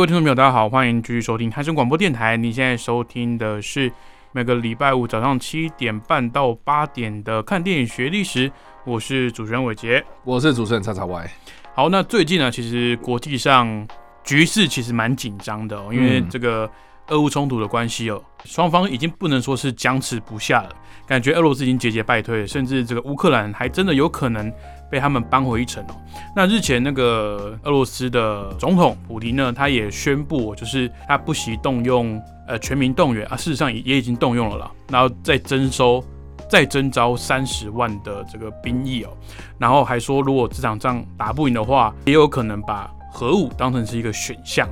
各位听众朋友，大家好，欢迎继续收听海声广播电台。你现在收听的是每个礼拜五早上七点半到八点的看电影学历史，我是主持人伟杰，我是主持人叉叉 Y。好，那最近呢，其实国际上局势其实蛮紧张的哦，因为这个俄乌冲突的关系哦，双方已经不能说是僵持不下了，感觉俄罗斯已经节节败退，甚至这个乌克兰还真的有可能。被他们扳回一城哦。那日前那个俄罗斯的总统普京呢，他也宣布，就是他不惜动用呃全民动员啊，事实上也也已经动用了啦，然后再征收、再征召三十万的这个兵役哦。然后还说，如果这场仗打不赢的话，也有可能把核武当成是一个选项。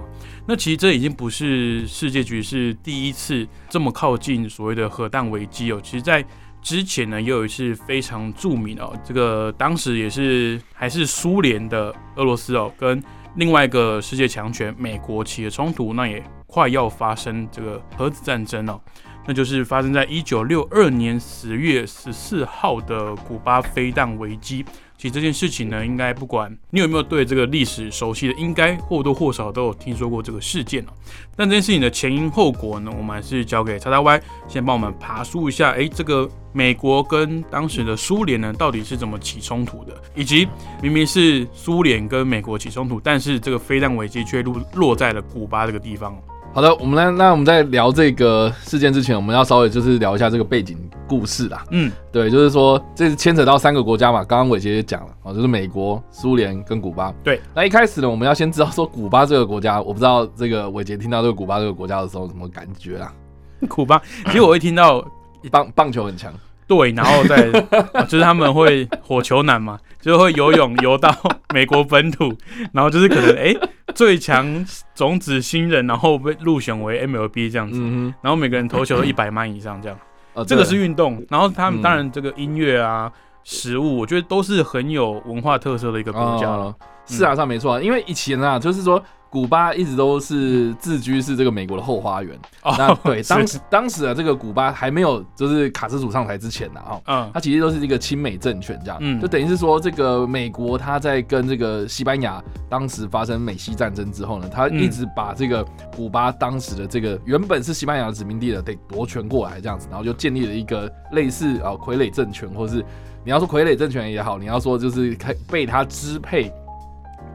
那其实这已经不是世界局势第一次这么靠近所谓的核弹危机哦。其实，在之前呢，也有一次非常著名哦，这个当时也是还是苏联的俄罗斯哦，跟另外一个世界强权美国起了冲突，那也快要发生这个核子战争哦，那就是发生在一九六二年十月十四号的古巴飞弹危机。其实这件事情呢，应该不管你有没有对这个历史熟悉的，应该或多或少都有听说过这个事件哦。但这件事情的前因后果呢，我们还是交给叉叉 Y 先帮我们爬梳一下。哎，这个美国跟当时的苏联呢，到底是怎么起冲突的？以及明明是苏联跟美国起冲突，但是这个飞弹危机却落落在了古巴这个地方。好的，我们来，那我们在聊这个事件之前，我们要稍微就是聊一下这个背景故事啦。嗯，对，就是说这是牵扯到三个国家嘛。刚刚伟杰也讲了哦，就是美国、苏联跟古巴。对，那一开始呢，我们要先知道说古巴这个国家，我不知道这个伟杰听到这个古巴这个国家的时候什么感觉啊？古巴，其实我会听到棒棒球很强。对，然后再 就是他们会火球男嘛，就会游泳游到 美国本土，然后就是可能哎最强种子新人，然后被入选为 MLB 这样子，然后每个人投球都一百迈以上这样，这个是运动。然后他们当然这个音乐啊、食物，我觉得都是很有文化特色的一个国家了。是啊，上没错，因为以前啊，就是说。古巴一直都是自居是这个美国的后花园。那对 当时当时啊，这个古巴还没有就是卡斯楚上台之前呢，哦，嗯，它其实都是一个亲美政权这样，嗯，就等于是说这个美国他在跟这个西班牙当时发生美西战争之后呢，他一直把这个古巴当时的这个原本是西班牙的殖民地的得夺权过来这样子，然后就建立了一个类似啊傀儡政权，或是你要说傀儡政权也好，你要说就是被他支配。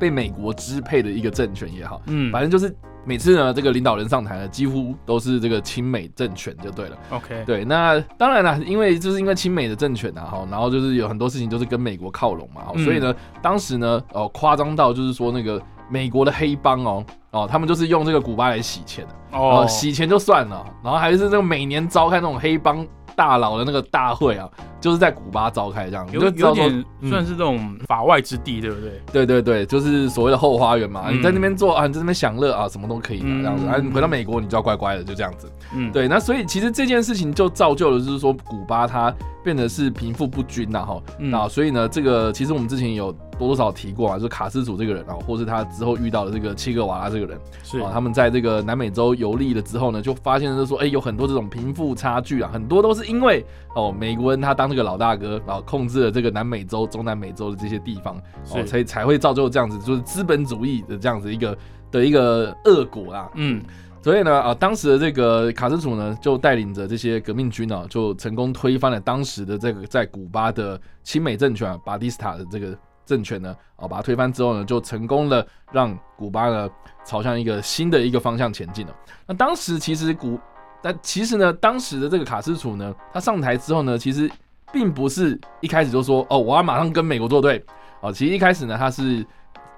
被美国支配的一个政权也好，嗯，反正就是每次呢，这个领导人上台呢，几乎都是这个亲美政权就对了。OK，对，那当然了，因为就是因为亲美的政权啊，哈，然后就是有很多事情都是跟美国靠拢嘛，所以呢，当时呢，哦，夸张到就是说那个美国的黑帮哦，哦，他们就是用这个古巴来洗钱的，哦，洗钱就算了，然后还是这个每年召开那种黑帮。大佬的那个大会啊，就是在古巴召开，这样有有点算是这种法外之地，对不对？对对对，就是所谓的后花园嘛。你在那边做啊，你在那边享乐啊，什么都可以嘛，这样子。啊，你回到美国，你就要乖乖的，就这样子。嗯，对。那所以其实这件事情就造就了，就是说古巴它变得是贫富不均呐，哈。那所以呢，这个其实我们之前有。多多少提过啊，就是卡斯楚这个人啊，或是他之后遇到的这个切格瓦拉这个人，是。啊，他们在这个南美洲游历了之后呢，就发现就是说，哎，有很多这种贫富差距啊，很多都是因为哦，美国人他当这个老大哥，然后控制了这个南美洲、中南美洲的这些地方，哦，才才会造就这样子，就是资本主义的这样子一个的一个恶果啊，嗯，所以呢，啊，当时的这个卡斯楚呢，就带领着这些革命军啊，就成功推翻了当时的这个在古巴的亲美政权啊巴蒂斯塔的这个。政权呢，哦，把它推翻之后呢，就成功的让古巴呢朝向一个新的一个方向前进了。那当时其实古，但其实呢，当时的这个卡斯楚呢，他上台之后呢，其实并不是一开始就说，哦，我要马上跟美国作对，哦，其实一开始呢，他是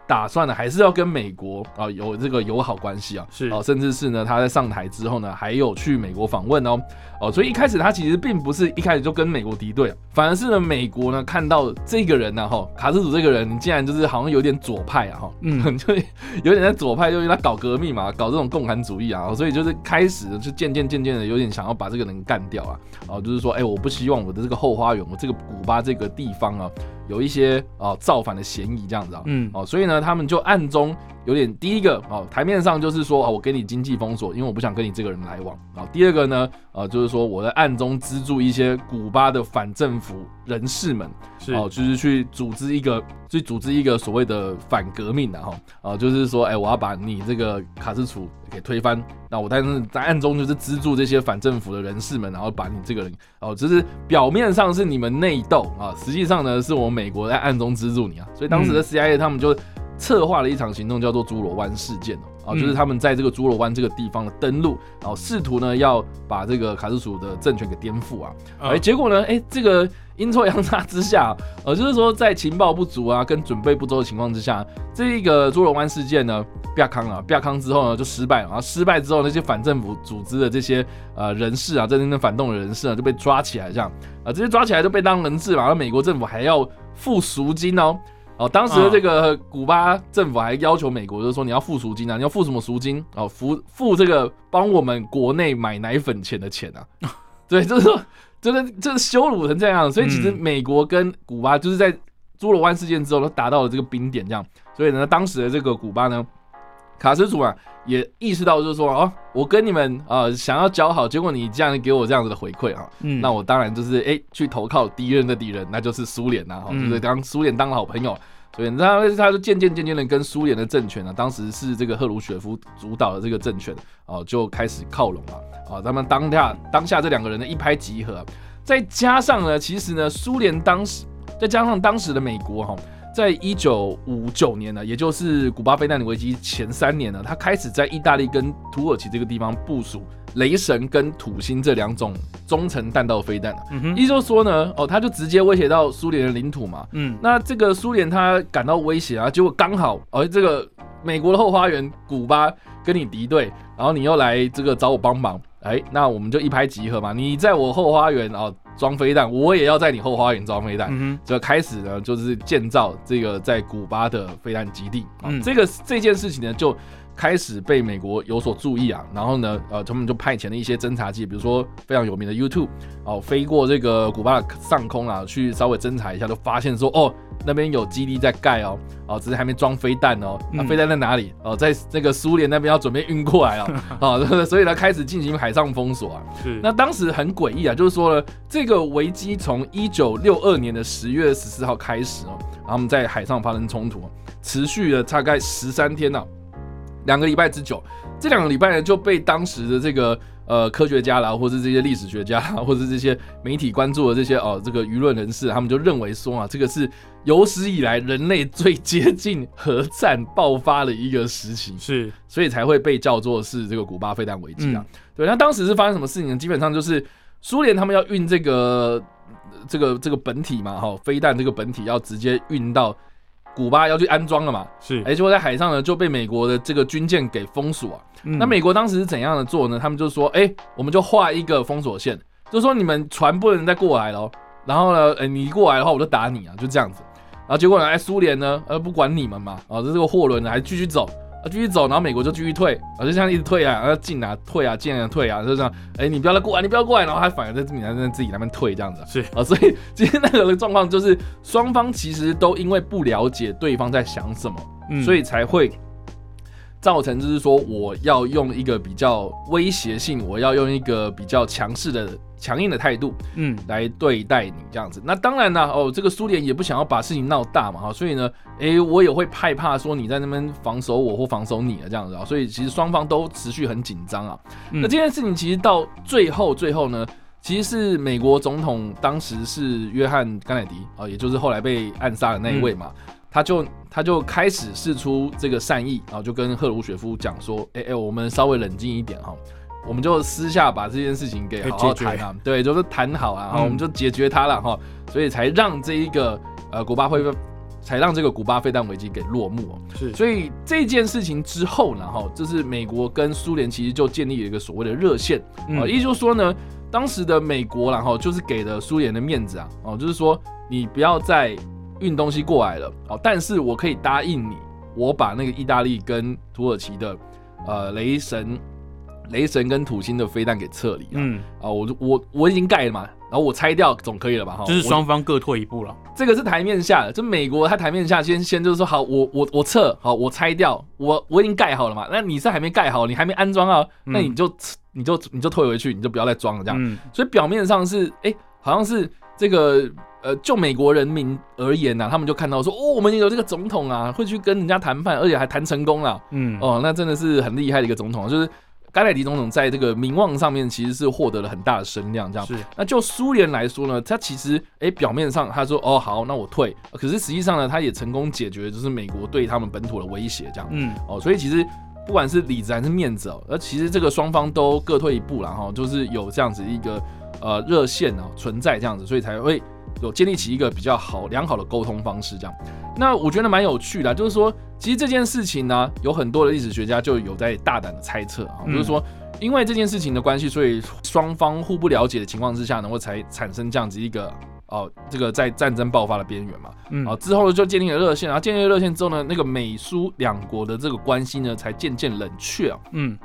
打算呢，还是要跟美国啊有这个友好关系啊，是。哦，甚至是呢，他在上台之后呢，还有去美国访问哦，哦，所以一开始他其实并不是一开始就跟美国敌对，反而是呢，美国呢看到这个人呢，哈，卡斯楚这个人，竟然就是好像有点左派啊，哈，嗯，就有点在左派，就因为他搞革命嘛，搞这种共产主义啊，所以就是开始就渐渐渐渐的有点想要把这个人干掉啊，哦，就是说，哎，我不希望我的这个后花园，我这个古巴这个地方啊。有一些啊造反的嫌疑这样子啊，嗯。哦，所以呢，他们就暗中有点第一个哦，台面上就是说啊，我给你经济封锁，因为我不想跟你这个人来往。啊。第二个呢，呃，就是说我在暗中资助一些古巴的反政府人士们，是。哦，就是去组织一个，去组织一个所谓的反革命的哈啊，就是说，哎，我要把你这个卡斯楚给推翻，那我但是在暗中就是资助这些反政府的人士们，然后把你这个人哦，就是表面上是你们内斗啊，实际上呢是我美国在暗中资助你啊，所以当时的 CIA 他们就策划了一场行动，叫做侏罗湾事件哦，啊，就是他们在这个侏罗湾这个地方的登陆，然后试图呢要把这个卡斯楚的政权给颠覆啊，哎，结果呢，哎，这个。阴错阳差之下，呃，就是说在情报不足啊，跟准备不周的情况之下，这一个侏罗湾事件呢，亚康啊，亚康之后呢就失败了，然后失败之后，那些反政府组织的这些呃人士啊，在那边反动的人士啊，就被抓起来，这样。啊，这些抓起来就被当人质嘛，然后美国政府还要付赎金哦，哦，当时的这个古巴政府还要求美国，就是说你要付赎金啊，你要付什么赎金哦，付付这个帮我们国内买奶粉钱的钱啊，对，就是说。真的，这是羞辱成这样，所以其实美国跟古巴就是在侏罗湾事件之后都达到了这个冰点，这样。所以呢，当时的这个古巴呢，卡斯楚啊也意识到，就是说，哦，我跟你们啊想要交好，结果你这样给我这样子的回馈啊，那我当然就是哎去投靠敌人的敌人，那就是苏联呐，哈，就是当苏联当好朋友。所以他他就渐渐渐渐的跟苏联的政权呢，当时是这个赫鲁雪夫主导的这个政权哦，就开始靠拢了啊。他们当下当下这两个人呢一拍即合，再加上呢，其实呢，苏联当时再加上当时的美国哈，在一九五九年呢，也就是古巴飞弹的危机前三年呢，他开始在意大利跟土耳其这个地方部署。雷神跟土星这两种中程弹道飞弹啊，意思就是说呢，哦，他就直接威胁到苏联的领土嘛。嗯，那这个苏联他感到威胁啊，结果刚好，哦，这个美国的后花园古巴跟你敌对，然后你又来这个找我帮忙，哎，那我们就一拍即合嘛。你在我后花园哦装飞弹，我也要在你后花园装飞弹，就开始呢就是建造这个在古巴的飞弹基地。嗯，这个这件事情呢就。开始被美国有所注意啊，然后呢，呃，他们就派遣了一些侦察机，比如说非常有名的 YouTube，哦，飞过这个古巴的上空啊，去稍微侦查一下，就发现说，哦，那边有基地在盖哦，哦，只是还没装飞弹哦，那飞弹在哪里？哦，在那个苏联那边要准备运过来了，哦，所以呢，开始进行海上封锁啊。是。那当时很诡异啊，就是说呢，这个危机从一九六二年的十月十四号开始哦，然后我们在海上发生冲突，持续了大概十三天呢。两个礼拜之久，这两个礼拜呢就被当时的这个呃科学家啦，或者这些历史学家，或者这些媒体关注的这些哦这个舆论人士，他们就认为说啊，这个是有史以来人类最接近核战爆发的一个时期，是，所以才会被叫做是这个古巴飞弹危机啊。对，那当时是发生什么事情呢？基本上就是苏联他们要运这个这个这个本体嘛，哈，飞弹这个本体要直接运到。古巴要去安装了嘛？是，哎，结果在海上呢就被美国的这个军舰给封锁啊。那美国当时是怎样的做呢？他们就说，哎，我们就画一个封锁线，就说你们船不能再过来喽。然后呢，哎，你一过来的话，我就打你啊，就这样子。然后结果呢，哎，苏联呢，呃，不管你们嘛，啊，这这个货轮呢还继续走。继续走，然后美国就继续退，啊，就这样一直退啊，然后进啊，退啊，进啊，退啊，就这样，哎，你不要来过来，你不要过来，然后还反而在自己那边自己那边退这样子，是啊，所以今天那个的状况就是双方其实都因为不了解对方在想什么，所以才会。造成就是说，我要用一个比较威胁性，我要用一个比较强势的、强硬的态度，嗯，来对待你这样子。那当然呢，哦，这个苏联也不想要把事情闹大嘛，哈，所以呢，诶，我也会害怕说你在那边防守我或防守你啊，这样子啊。所以其实双方都持续很紧张啊。那这件事情其实到最后，最后呢，其实是美国总统当时是约翰甘乃迪啊，也就是后来被暗杀的那一位嘛。他就他就开始试出这个善意，然后就跟赫鲁雪夫讲说：“哎哎，我们稍微冷静一点哈，我们就私下把这件事情给好好谈啊，对，就是谈好啊，然后我们就解决它了哈，所以才让这一个呃古巴会才让这个古巴飞弹危机给落幕哦。是，所以这件事情之后呢，哈，就是美国跟苏联其实就建立了一个所谓的热线。啊，也就是说呢，当时的美国然后就是给了苏联的面子啊，哦，就是说你不要再运东西过来了。哦，但是我可以答应你，我把那个意大利跟土耳其的呃雷神。雷神跟土星的飞弹给撤离，嗯啊，我我我已经盖了嘛，然后我拆掉总可以了吧？哈，就是双方各退一步了。这个是台面下的，就美国他台面下先先就是说好，我我我撤，好我拆掉，我我已经盖好了嘛。那你是还没盖好，你还没安装啊？那你就你就你就退回去，你就不要再装了这样。所以表面上是哎，好像是这个呃，就美国人民而言呐，他们就看到说哦，我们有这个总统啊，会去跟人家谈判，而且还谈成功了。嗯哦，那真的是很厉害的一个总统，就是。甘乃迪总统在这个名望上面其实是获得了很大的声量，这样。是。那就苏联来说呢，他其实哎表面上他说哦好，那我退，可是实际上呢，他也成功解决就是美国对他们本土的威胁，这样。嗯。哦，所以其实不管是里子还是面子哦，而其实这个双方都各退一步了哈，就是有这样子一个呃热线哦存在这样子，所以才会有建立起一个比较好良好的沟通方式这样。那我觉得蛮有趣的，就是说。其实这件事情呢，有很多的历史学家就有在大胆的猜测啊，就是说，因为这件事情的关系，所以双方互不了解的情况之下，能够才产生这样子一个哦，这个在战争爆发的边缘嘛，嗯，啊之后呢就建立了热线，然后建立了热线之后呢，那个美苏两国的这个关系呢才渐渐冷却啊，嗯，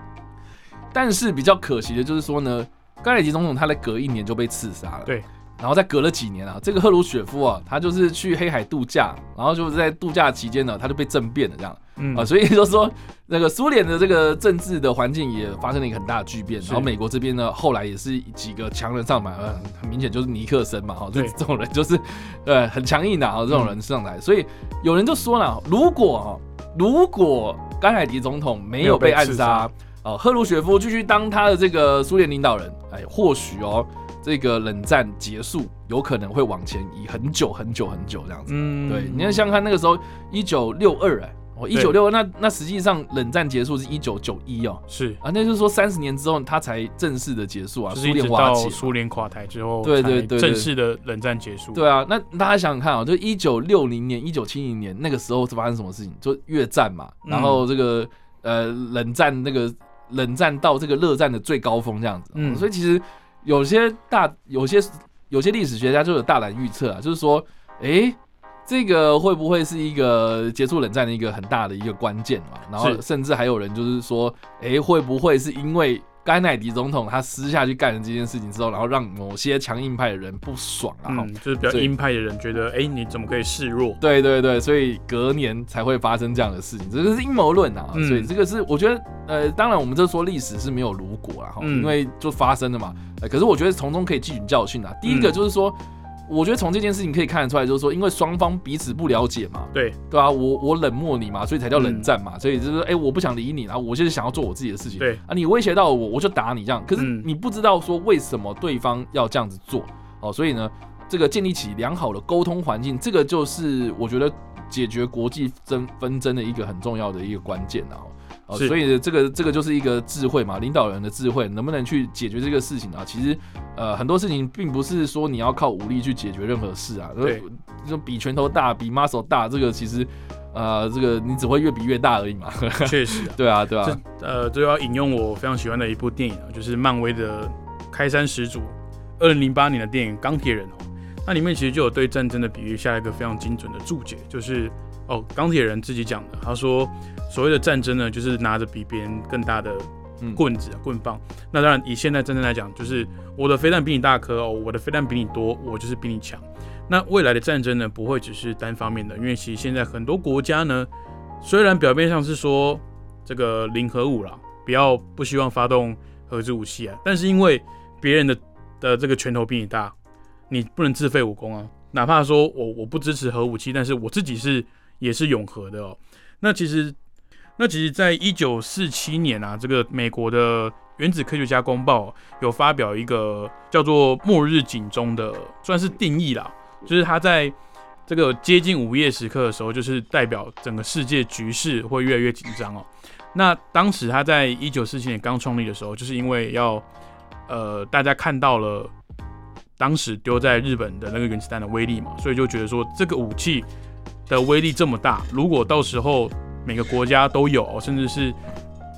但是比较可惜的就是说呢，甘乃迪总统他在隔一年就被刺杀了，对。然后再隔了几年啊，这个赫鲁雪夫啊，他就是去黑海度假，然后就是在度假期间呢，他就被政变了这样，嗯。啊，所以就说那个苏联的这个政治的环境也发生了一个很大的巨变，然后美国这边呢，后来也是几个强人上台，呃，很明显就是尼克森嘛，哈，这这种人就是，呃，很强硬的啊，这种人上台，所以有人就说了，如果如果甘海迪总统没有被暗杀，哦，赫鲁雪夫继续当他的这个苏联领导人，哎，或许哦。这个冷战结束有可能会往前移很久很久很久这样子，嗯，对，你看像看那个时候一九六二哎，哦一九六二，那那实际上冷战结束是一九九一哦，是。啊，那就是说三十年之后它才正式的结束啊，苏联瓦解，苏联垮台之后，对对对，正式的冷战结束。对啊，那大家想想看啊，就一九六零年、一九七零年那个时候是发生什么事情？就越战嘛，然后这个呃冷战那个冷战到这个热战的最高峰这样子，嗯，所以其实。有些大有些有些历史学家就有大胆预测啊，就是说，哎，这个会不会是一个结束冷战的一个很大的一个关键嘛？然后甚至还有人就是说，哎，会不会是因为？甘乃迪总统他私下去干了这件事情之后，然后让某些强硬派的人不爽，啊，嗯就是比较鹰派的人觉得，哎，你怎么可以示弱？对对对，所以隔年才会发生这样的事情，这个是阴谋论啊。所以这个是我觉得，呃，当然我们这说历史是没有如果啊哈，因为就发生了嘛。可是我觉得从中可以汲取教训啊。第一个就是说。我觉得从这件事情可以看得出来，就是说，因为双方彼此不了解嘛，对。对啊，我我冷漠你嘛，所以才叫冷战嘛，所以就是，哎，我不想理你，然后我就是想要做我自己的事情，对。啊，你威胁到我，我就打你这样，可是你不知道说为什么对方要这样子做，哦，所以呢，这个建立起良好的沟通环境，这个就是我觉得解决国际争纷争的一个很重要的一个关键啊。所以这个这个就是一个智慧嘛，领导人的智慧，能不能去解决这个事情啊？其实，呃，很多事情并不是说你要靠武力去解决任何事啊。对，就比拳头大，比 muscle 大，这个其实，呃，这个你只会越比越大而已嘛。确实，对啊，对啊。呃，就要引用我非常喜欢的一部电影啊，就是漫威的开山始祖，二零零八年的电影《钢铁人》哦。那里面其实就有对战争的比喻下一个非常精准的注解，就是哦，钢铁人自己讲的，他说。所谓的战争呢，就是拿着比别人更大的棍子、棍棒。那当然，以现在战争来讲，就是我的飞弹比你大颗哦，我的飞弹比你多，我就是比你强。那未来的战争呢，不会只是单方面的，因为其实现在很多国家呢，虽然表面上是说这个零核武了，不要不希望发动核子武器啊，但是因为别人的的这个拳头比你大，你不能自废武功啊。哪怕说我我不支持核武器，但是我自己是也是永和的哦。那其实。那其实，在一九四七年啊，这个美国的原子科学家公报有发表一个叫做“末日警钟”的，算是定义啦，就是它在这个接近午夜时刻的时候，就是代表整个世界局势会越来越紧张哦。那当时他在一九四七年刚创立的时候，就是因为要呃大家看到了当时丢在日本的那个原子弹的威力嘛，所以就觉得说这个武器的威力这么大，如果到时候每个国家都有，甚至是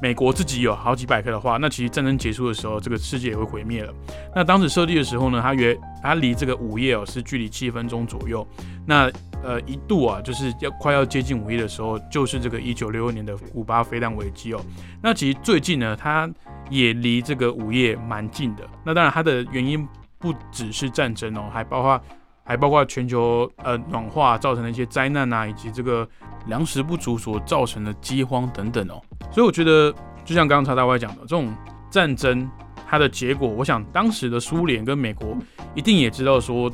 美国自己有好几百颗的话，那其实战争结束的时候，这个世界也会毁灭了。那当时设立的时候呢，它约它离这个午夜哦是距离七分钟左右。那呃一度啊就是要快要接近午夜的时候，就是这个一九六二年的古巴飞弹危机哦。那其实最近呢，它也离这个午夜蛮近的。那当然它的原因不只是战争哦，还包括。还包括全球呃暖化造成的一些灾难啊，以及这个粮食不足所造成的饥荒等等哦。所以我觉得，就像刚刚查大外讲的，这种战争它的结果，我想当时的苏联跟美国一定也知道说，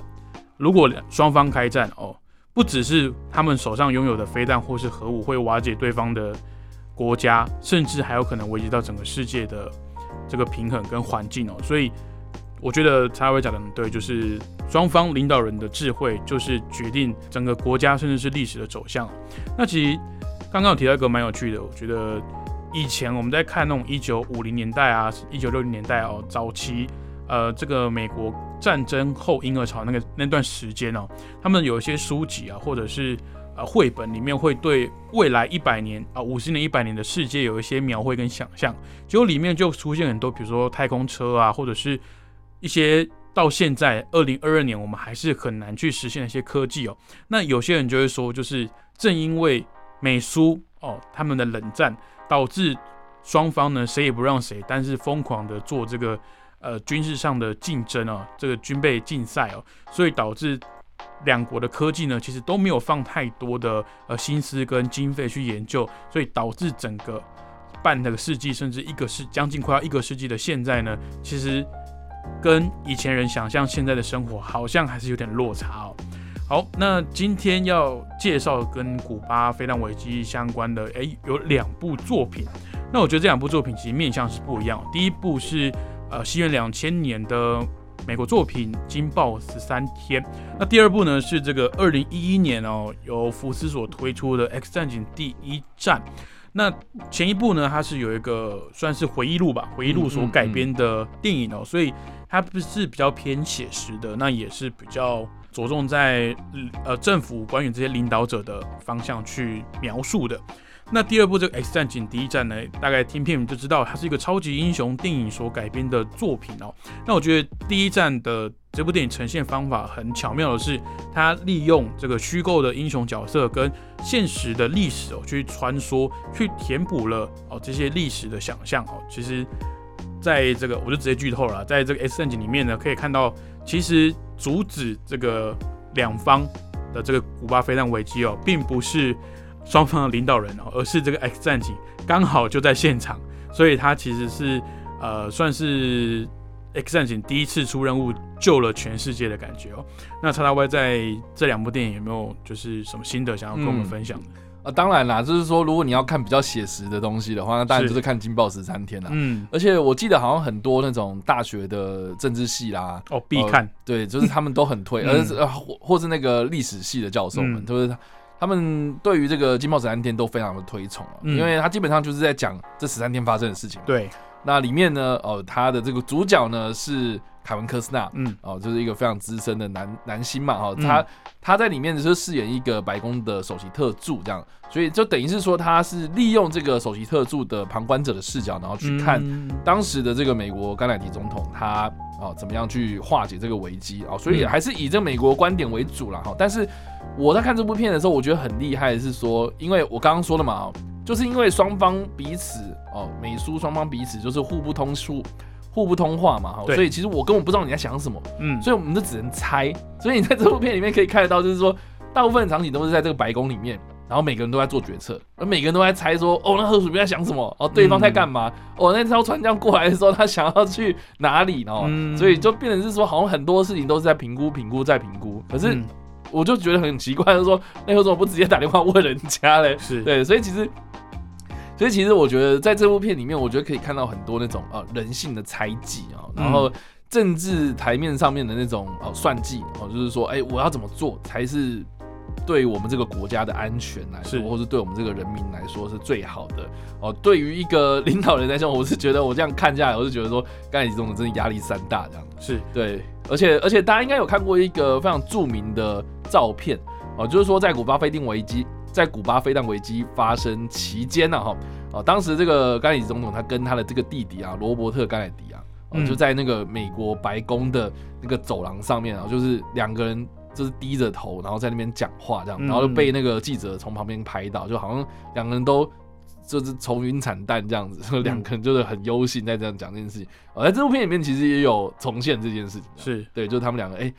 如果双方开战哦，不只是他们手上拥有的飞弹或是核武会瓦解对方的国家，甚至还有可能危及到整个世界的这个平衡跟环境哦。所以我觉得蔡伟讲的很对，就是。双方领导人的智慧，就是决定整个国家甚至是历史的走向。那其实刚刚有提到一个蛮有趣的，我觉得以前我们在看那种一九五零年代啊、一九六零年代哦，早期呃这个美国战争后婴儿潮那个那段时间哦，他们有一些书籍啊，或者是呃绘本里面会对未来一百年啊、五十年、一百年的世界有一些描绘跟想象，结果里面就出现很多，比如说太空车啊，或者是一些。到现在二零二二年，我们还是很难去实现的一些科技哦。那有些人就会说，就是正因为美苏哦他们的冷战，导致双方呢谁也不让谁，但是疯狂的做这个呃军事上的竞争啊，这个军备竞赛哦，所以导致两国的科技呢其实都没有放太多的呃心思跟经费去研究，所以导致整个半个世纪甚至一个世将近快要一个世纪的现在呢，其实。跟以前人想象现在的生活好像还是有点落差哦。好，那今天要介绍跟古巴飞弹危机相关的，诶，有两部作品。那我觉得这两部作品其实面向是不一样。第一部是呃西元两千年的美国作品《惊爆十三天》，那第二部呢是这个二零一一年哦由福斯所推出的《X 战警：第一战》。那前一部呢，它是有一个算是回忆录吧，回忆录所改编的电影哦，所以。它不是比较偏写实的，那也是比较着重在呃政府官员这些领导者的方向去描述的。那第二部这个《X 战警：第一战》呢，大概听片名就知道它是一个超级英雄电影所改编的作品哦。那我觉得第一战的这部电影呈现方法很巧妙的是，它利用这个虚构的英雄角色跟现实的历史哦去穿梭，去填补了哦这些历史的想象哦。其实。在这个，我就直接剧透了。在这个 X 战警里面呢，可以看到，其实阻止这个两方的这个古巴飞弹危机哦，并不是双方的领导人哦，而是这个 X 战警刚好就在现场，所以他其实是呃，算是 X 战警第一次出任务救了全世界的感觉哦。那叉叉 Y 在这两部电影有没有就是什么心得想要跟我们分享的？当然啦，就是说，如果你要看比较写实的东西的话，那当然就是看《金爆十三天》啦。嗯，而且我记得好像很多那种大学的政治系啦，哦，必看。对，就是他们都很推，而是或或是那个历史系的教授们，就是他们对于这个《金爆十三天》都非常的推崇啊，因为他基本上就是在讲这十三天发生的事情。对，那里面呢，哦，他的这个主角呢是。凯文·科斯纳，嗯，哦，就是一个非常资深的男男星嘛，哈，他他在里面就是饰演一个白宫的首席特助这样，所以就等于是说他是利用这个首席特助的旁观者的视角，然后去看当时的这个美国甘乃迪总统他哦怎么样去化解这个危机哦，所以还是以这美国观点为主了哈。但是我在看这部片的时候，我觉得很厉害的是说，因为我刚刚说了嘛，就是因为双方彼此哦美苏双方彼此就是互不通书。互不通话嘛，哈，所以其实我根本不知道你在想什么，嗯，所以我们就只能猜。所以你在这部片里面可以看得到，就是说大部分场景都是在这个白宫里面，然后每个人都在做决策，而每个人都在猜说，哦，那河鼠兵在想什么？哦，对方在干嘛？哦，那艘船这样过来的时候，他想要去哪里？哦，所以就变成是说，好像很多事情都是在评估、评估、再评估。可是我就觉得很奇怪，就是说，那为什么不直接打电话问人家嘞？是对，所以其实。所以其实我觉得在这部片里面，我觉得可以看到很多那种呃人性的猜忌啊，然后政治台面上面的那种呃算计哦，就是说，哎，我要怎么做才是对我们这个国家的安全来说，或是对我们这个人民来说是最好的哦。对于一个 领导人来说，我是觉得我这样看下来，我是觉得说，甘乃迪总统真的压力山大这样。是对，而且而且大家应该有看过一个非常著名的照片。哦，就是说在古巴飞定危机，在古巴飞弹危机发生期间呢，哈，哦，当时这个甘乃迪总统他跟他的这个弟弟啊，罗伯特甘乃迪啊，哦，就在那个美国白宫的那个走廊上面啊，就是两个人就是低着头，然后在那边讲话这样，然后就被那个记者从旁边拍到，就好像两个人都。就是愁云惨淡这样子，两个人就是很忧心在这样讲这件事情。而在这部片里面，其实也有重现这件事情，是对，就是他们两个，哎，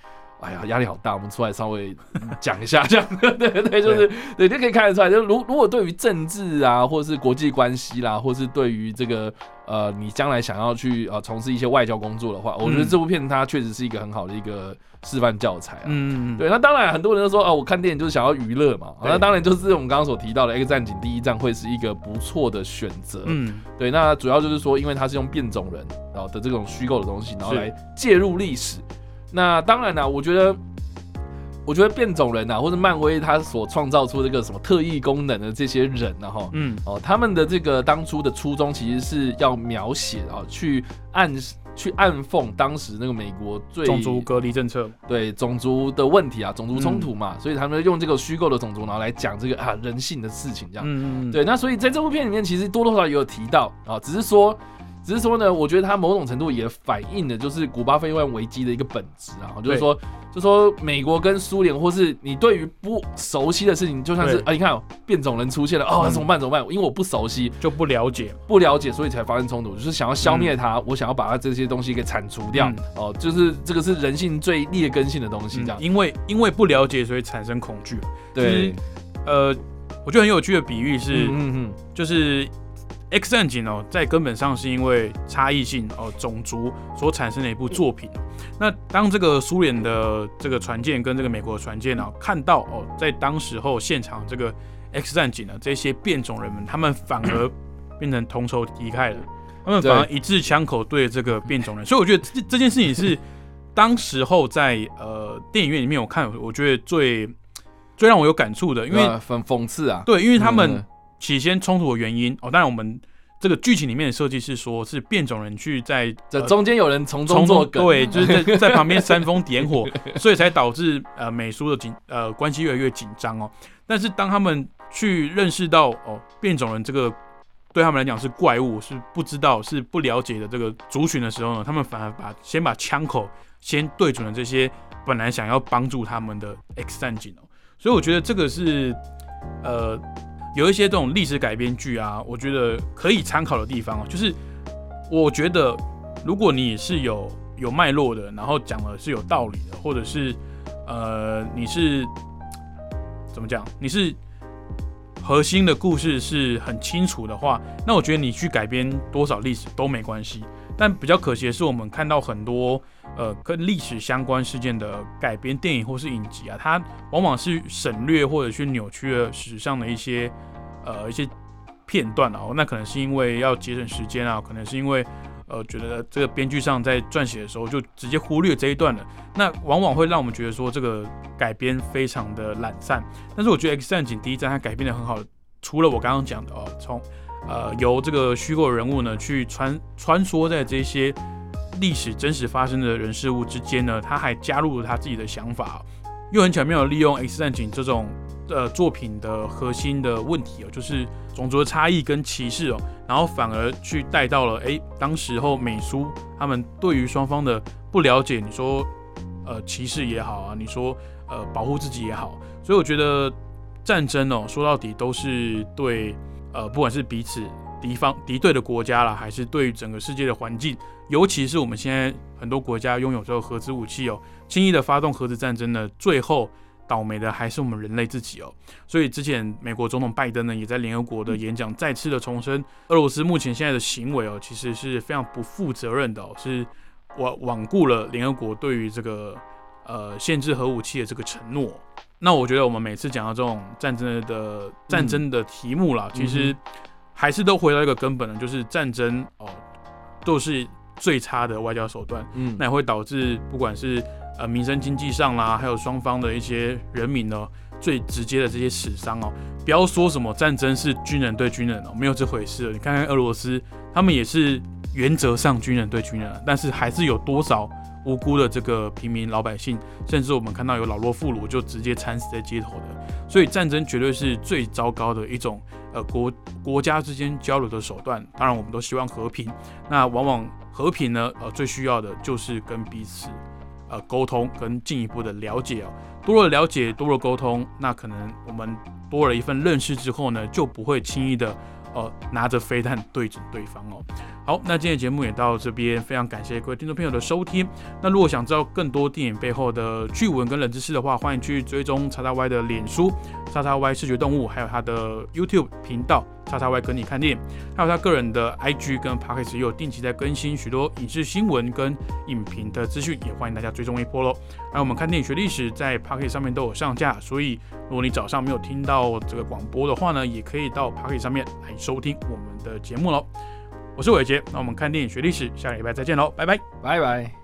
哎呀，压力好大，我们出来稍微讲一下，这样，对对，就是对，就可以看得出来，就如如果对于政治啊，或者是国际关系啦，或是对于这个。呃，你将来想要去呃从事一些外交工作的话，我觉得这部片它确实是一个很好的一个示范教材啊。嗯嗯对，那当然很多人都说啊，我看电影就是想要娱乐嘛。那当然就是我们刚刚所提到的《X 战警：第一站》会是一个不错的选择。嗯。对，那主要就是说，因为它是用变种人然后的这种虚构的东西，然后来介入历史。那当然啦，我觉得。我觉得变种人呐，或者漫威他所创造出这个什么特异功能的这些人呢，哈，嗯，哦，他们的这个当初的初衷其实是要描写啊，去暗去暗讽当时那个美国最种族隔离政策，对种族的问题啊，种族冲突嘛，所以他们用这个虚构的种族，然后来讲这个啊人性的事情，这样，嗯嗯，对，那所以在这部片里面，其实多多少少也有提到啊，只是说。只是说呢，我觉得它某种程度也反映的就是古巴飞弹危机的一个本质啊，就是说，就说美国跟苏联，或是你对于不熟悉的事情，就像是啊，你看变种人出现了，哦，怎么办？怎么办？因为我不熟悉，就不了解，不了解，所以才发生冲突，就是想要消灭它，我想要把它这些东西给铲除掉，哦，就是这个是人性最劣根性的东西，这样，因为因为不了解，所以产生恐惧。对，呃，我觉得很有趣的比喻是，嗯嗯，就是。X 战警哦，在根本上是因为差异性哦，种族所产生的一部作品。那当这个苏联的这个船舰跟这个美国的船舰呢，看到哦，在当时候现场这个 X 战警呢，这些变种人们，他们反而变成同仇敌忾了，他们反而一致枪口对这个变种人。所以我觉得这这件事情是当时候在呃电影院里面我看，我觉得最最让我有感触的，因为讽讽刺啊，对，因为他们。起先冲突的原因哦，当然我们这个剧情里面的设计是说，是变种人去在这中间有人从中作梗，对，就是在 在旁边煽风点火，所以才导致呃美苏的紧呃关系越来越紧张哦。但是当他们去认识到哦变种人这个对他们来讲是怪物，是不知道是不了解的这个族群的时候呢，他们反而把先把枪口先对准了这些本来想要帮助他们的 X 战警哦。所以我觉得这个是呃。有一些这种历史改编剧啊，我觉得可以参考的地方哦，就是我觉得如果你是有有脉络的，然后讲的是有道理的，或者是呃你是怎么讲，你是核心的故事是很清楚的话，那我觉得你去改编多少历史都没关系。但比较可惜的是，我们看到很多呃跟历史相关事件的改编电影或是影集啊，它往往是省略或者去扭曲了史上的一些呃一些片段啊。那可能是因为要节省时间啊，可能是因为呃觉得这个编剧上在撰写的时候就直接忽略这一段了。那往往会让我们觉得说这个改编非常的懒散。但是我觉得《X 战警：第一站》它改编的很好，除了我刚刚讲的哦，从呃，由这个虚构人物呢，去穿穿梭在这些历史真实发生的人事物之间呢，他还加入了他自己的想法，又很巧妙的利用《X 战警》这种呃作品的核心的问题哦，就是种族的差异跟歧视哦，然后反而去带到了哎，当时候美苏他们对于双方的不了解，你说呃歧视也好啊，你说呃保护自己也好，所以我觉得战争哦，说到底都是对。呃，不管是彼此敌方敌对的国家啦，还是对于整个世界的环境，尤其是我们现在很多国家拥有这个核子武器哦，轻易的发动核子战争呢，最后倒霉的还是我们人类自己哦。所以之前美国总统拜登呢，也在联合国的演讲再次的重申，俄罗斯目前现在的行为哦，其实是非常不负责任的哦，是罔罔顾了联合国对于这个呃限制核武器的这个承诺。那我觉得我们每次讲到这种战争的战争的题目啦，其实还是都回到一个根本的，就是战争哦，都是最差的外交手段。嗯，那也会导致不管是呃民生经济上啦，还有双方的一些人民呢，最直接的这些死伤哦。不要说什么战争是军人对军人哦，没有这回事。你看看俄罗斯，他们也是原则上军人对军人，但是还是有多少无辜的这个平民老百姓，甚至我们看到有老弱妇孺就直接惨死在街头的。所以战争绝对是最糟糕的一种呃国国家之间交流的手段。当然，我们都希望和平。那往往和平呢，呃，最需要的就是跟彼此呃沟通，跟进一步的了解哦。多了了解，多了沟通，那可能我们多了一份认识之后呢，就不会轻易的。呃，拿着飞弹对准对方哦。好，那今天的节目也到这边，非常感谢各位听众朋友的收听。那如果想知道更多电影背后的趣闻跟冷知识的话，欢迎去追踪叉叉 Y 的脸书叉叉 Y 视觉动物，还有他的 YouTube 频道叉叉 Y 跟你看电影，还有他个人的 IG 跟 Podcast 也有定期在更新许多影视新闻跟影评的资讯，也欢迎大家追踪一波喽。还有我们看电影学历史在 Podcast 上面都有上架，所以如果你早上没有听到这个广播的话呢，也可以到 Podcast 上面来收听我们的节目喽。我是伟杰，那我们看电影学历史，下个礼拜再见喽，拜拜，拜拜。